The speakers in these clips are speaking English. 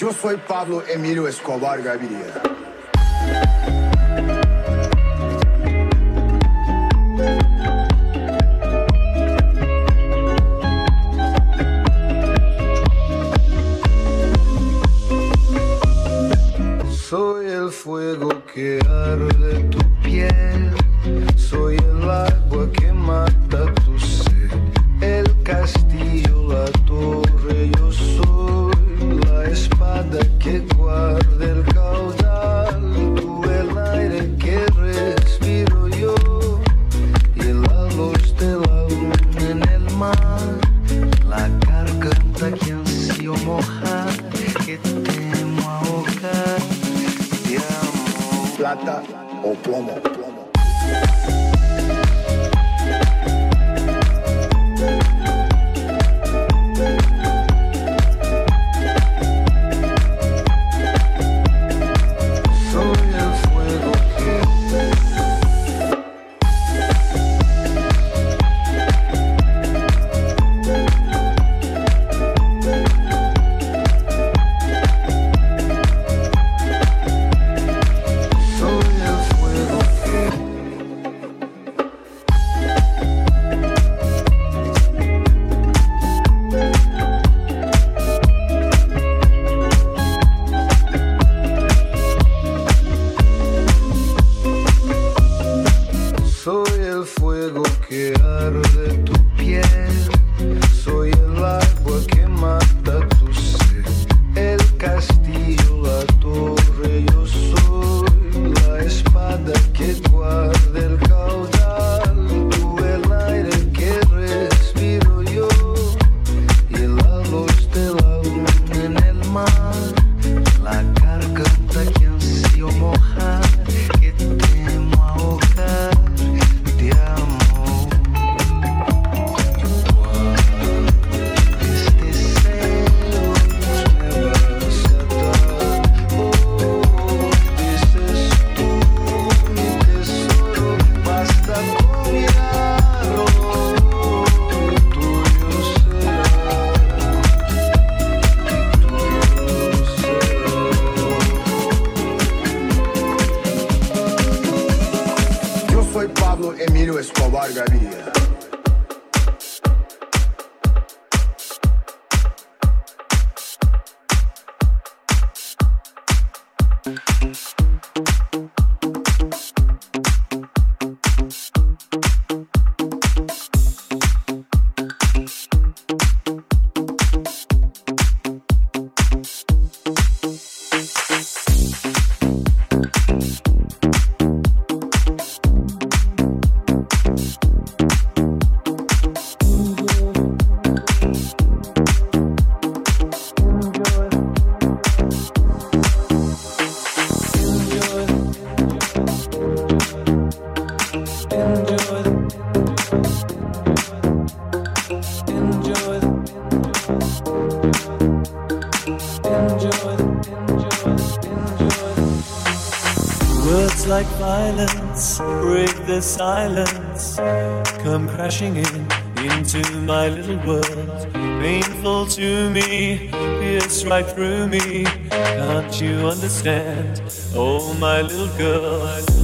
Eu sou Pablo Emílio Escobar Gabriel. Escobar Gaviria. silence come crashing in into my little world. Painful to me, pierce right through me. Can't you understand? Oh, my little girl.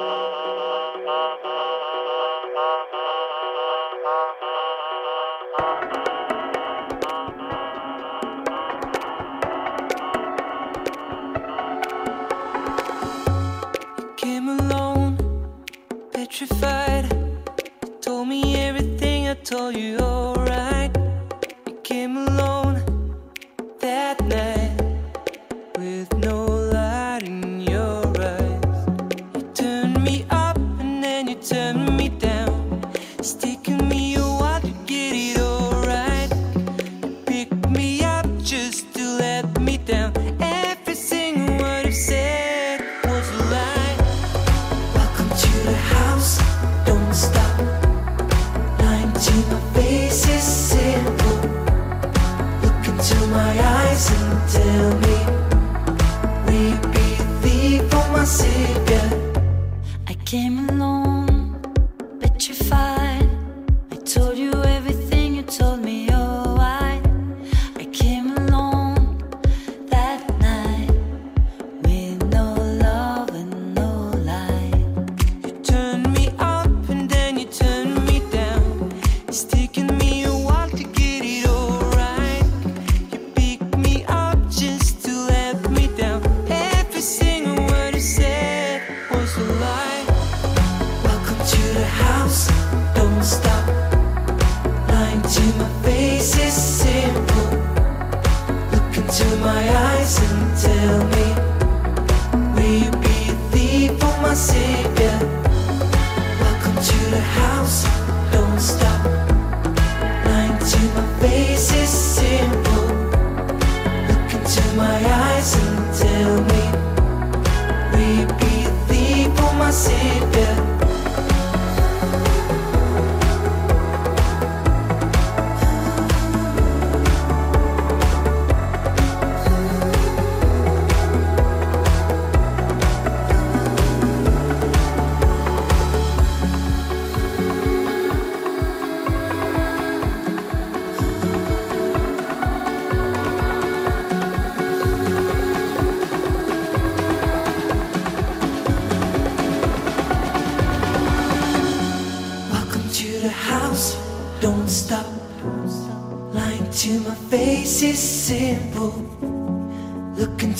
tell me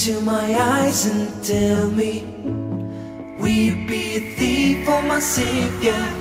into my eyes and tell me, will you be a thief or my savior?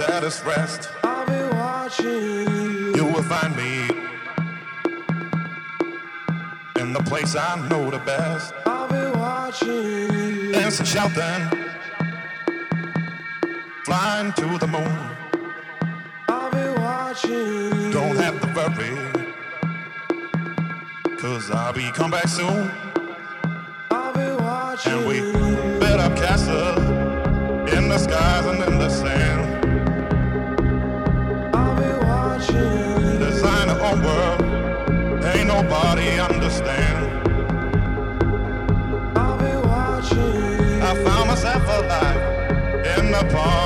saddest rest. I'll be watching you. Will find me in the place I know the best. I'll be watching Dance and shout then. flying to the moon. I'll be watching. Don't have to worry, cause I'll be come back soon. I'll be watching and we apart.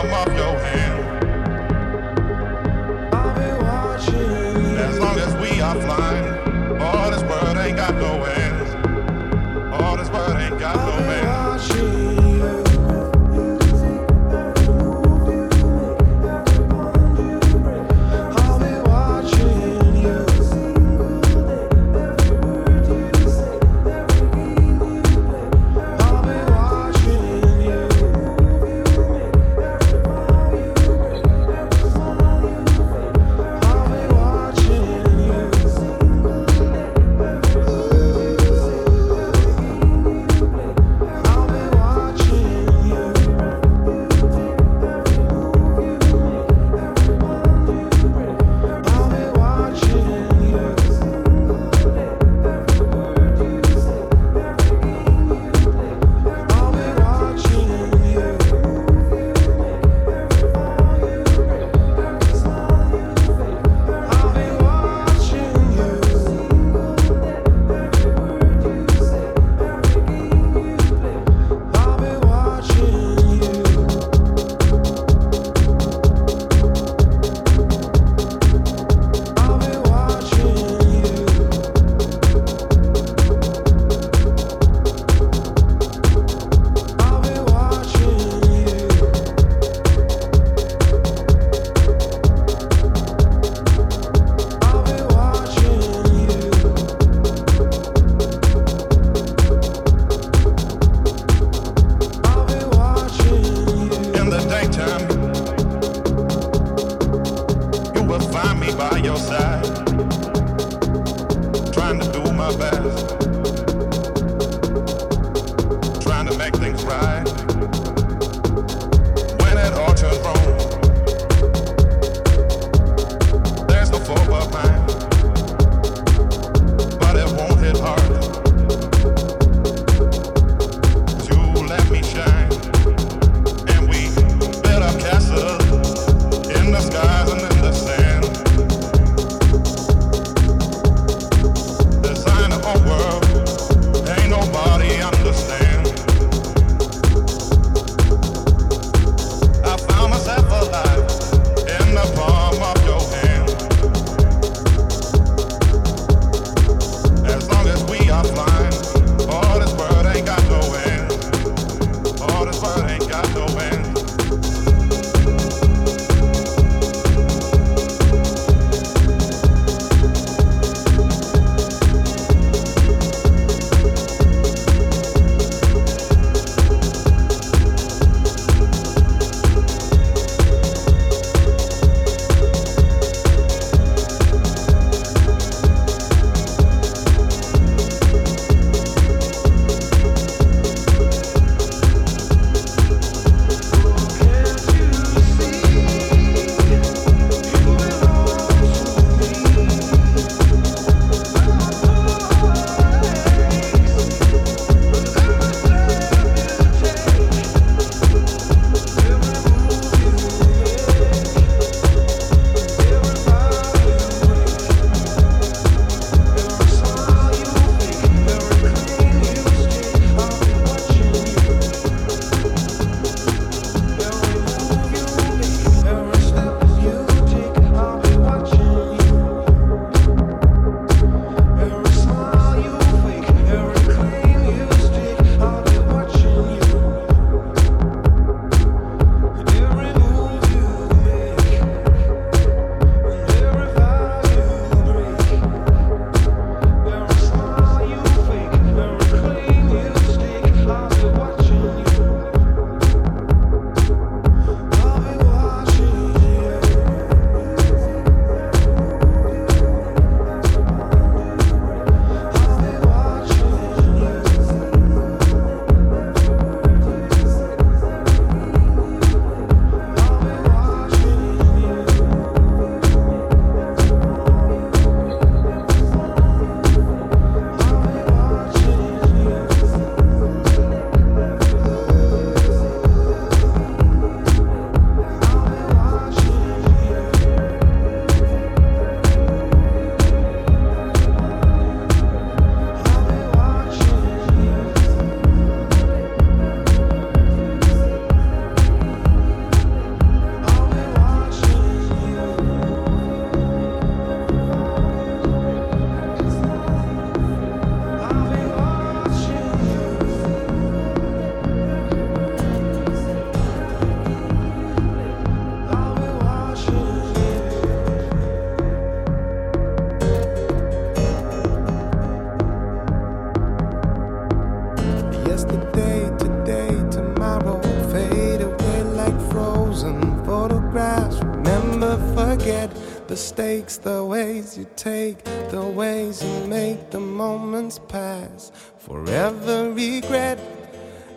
The ways you take, the ways you make the moments pass. Forever regret,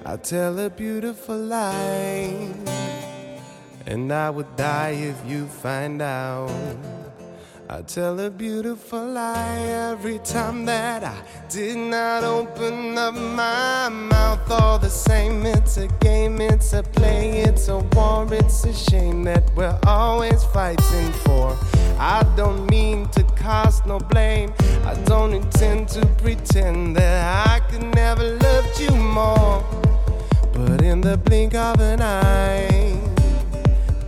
I tell a beautiful lie. And I would die if you find out. I tell a beautiful lie every time that I did not open up my mouth. All the same, it's a game, it's a play, it's a war, it's a shame that we're always fighting for. I don't mean to cast no blame, I don't intend to pretend that I could never loved you more. But in the blink of an eye,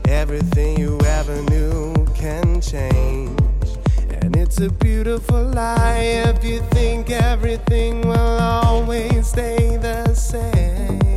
everything you ever knew can change. It's a beautiful lie if you think everything will always stay the same.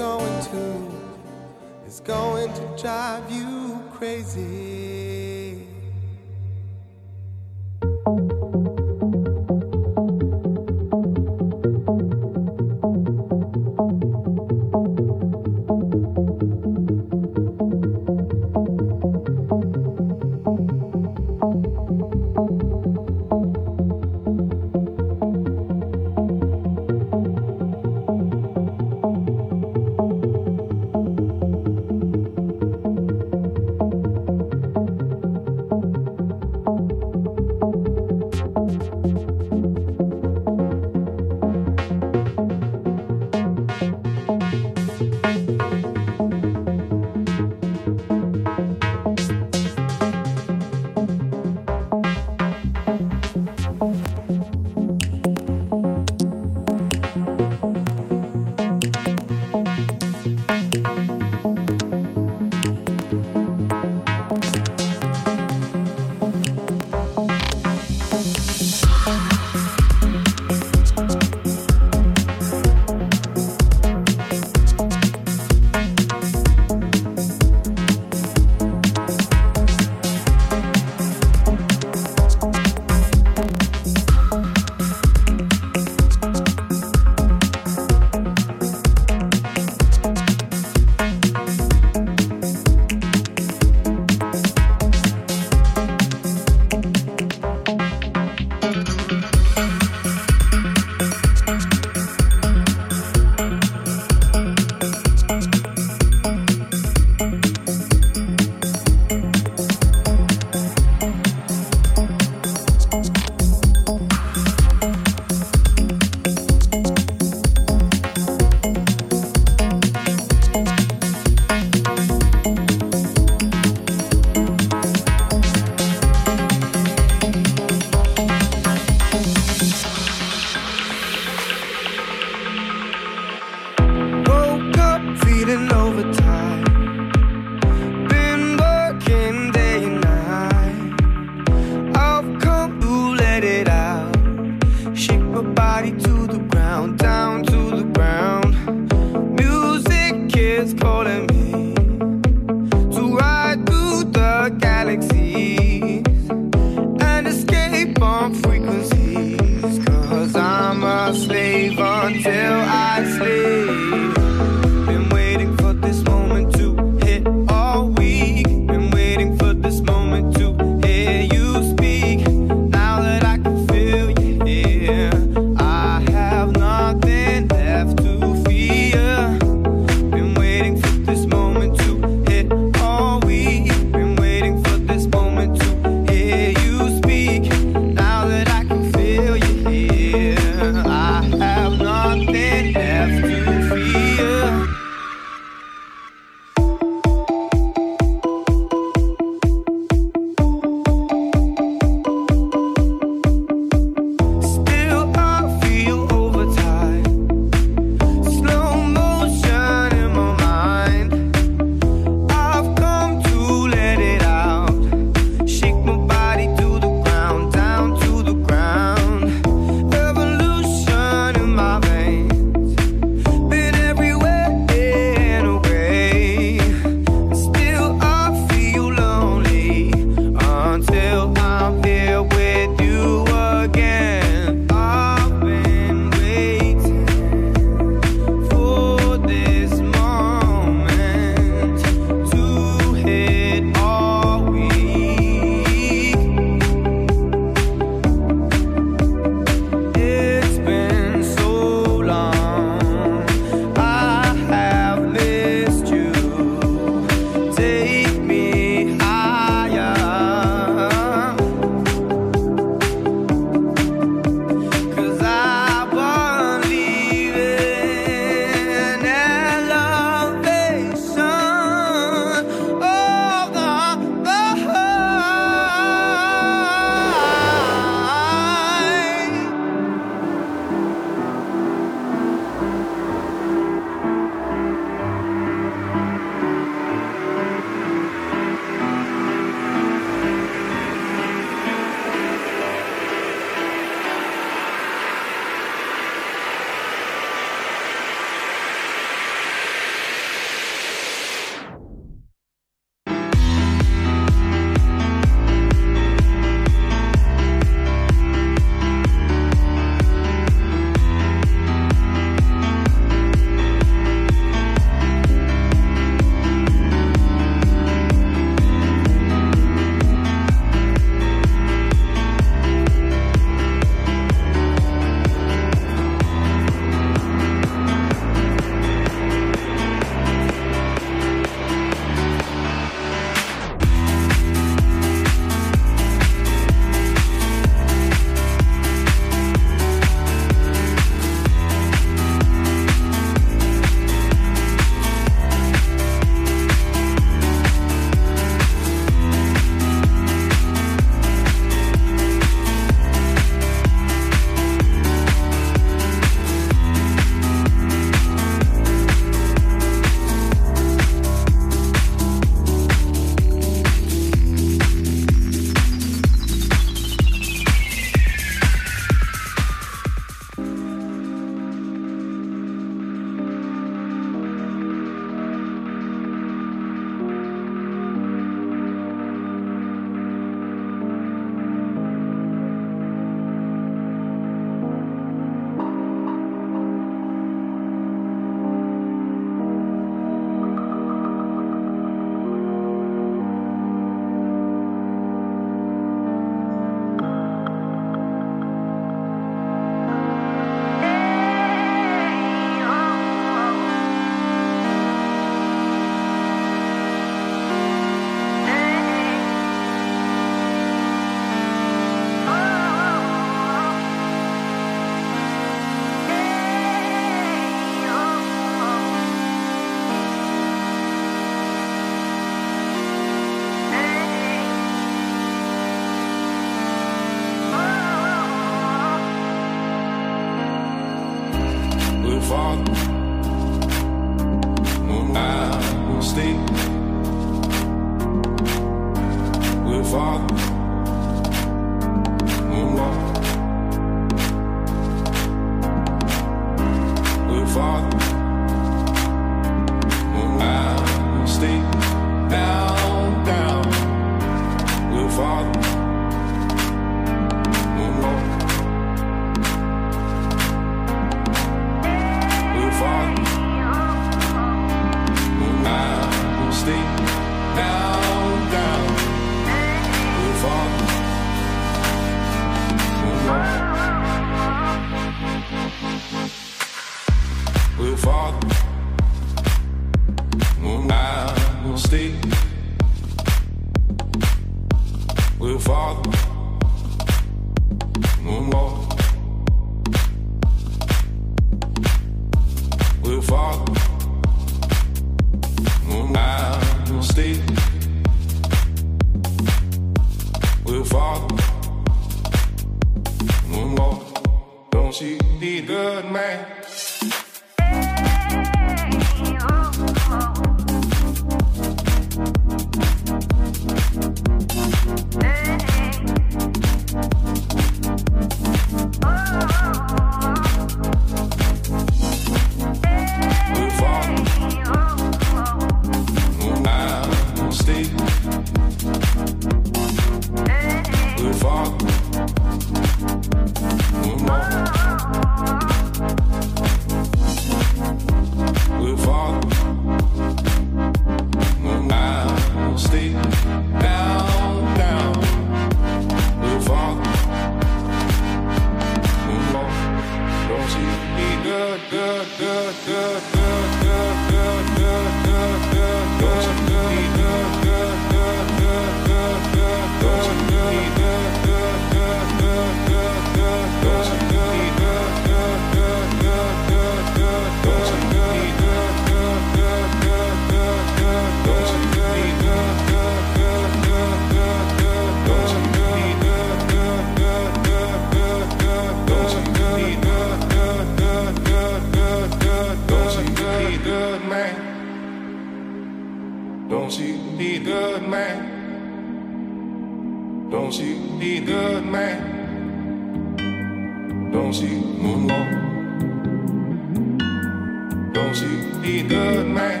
he a good man.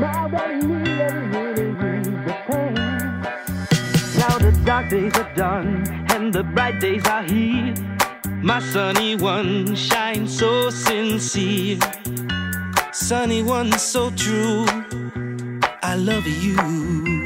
Now that he really, really the pain. Now the dark days are done and the bright days are here. My sunny one shines so sincere. Sunny one so true. I love you.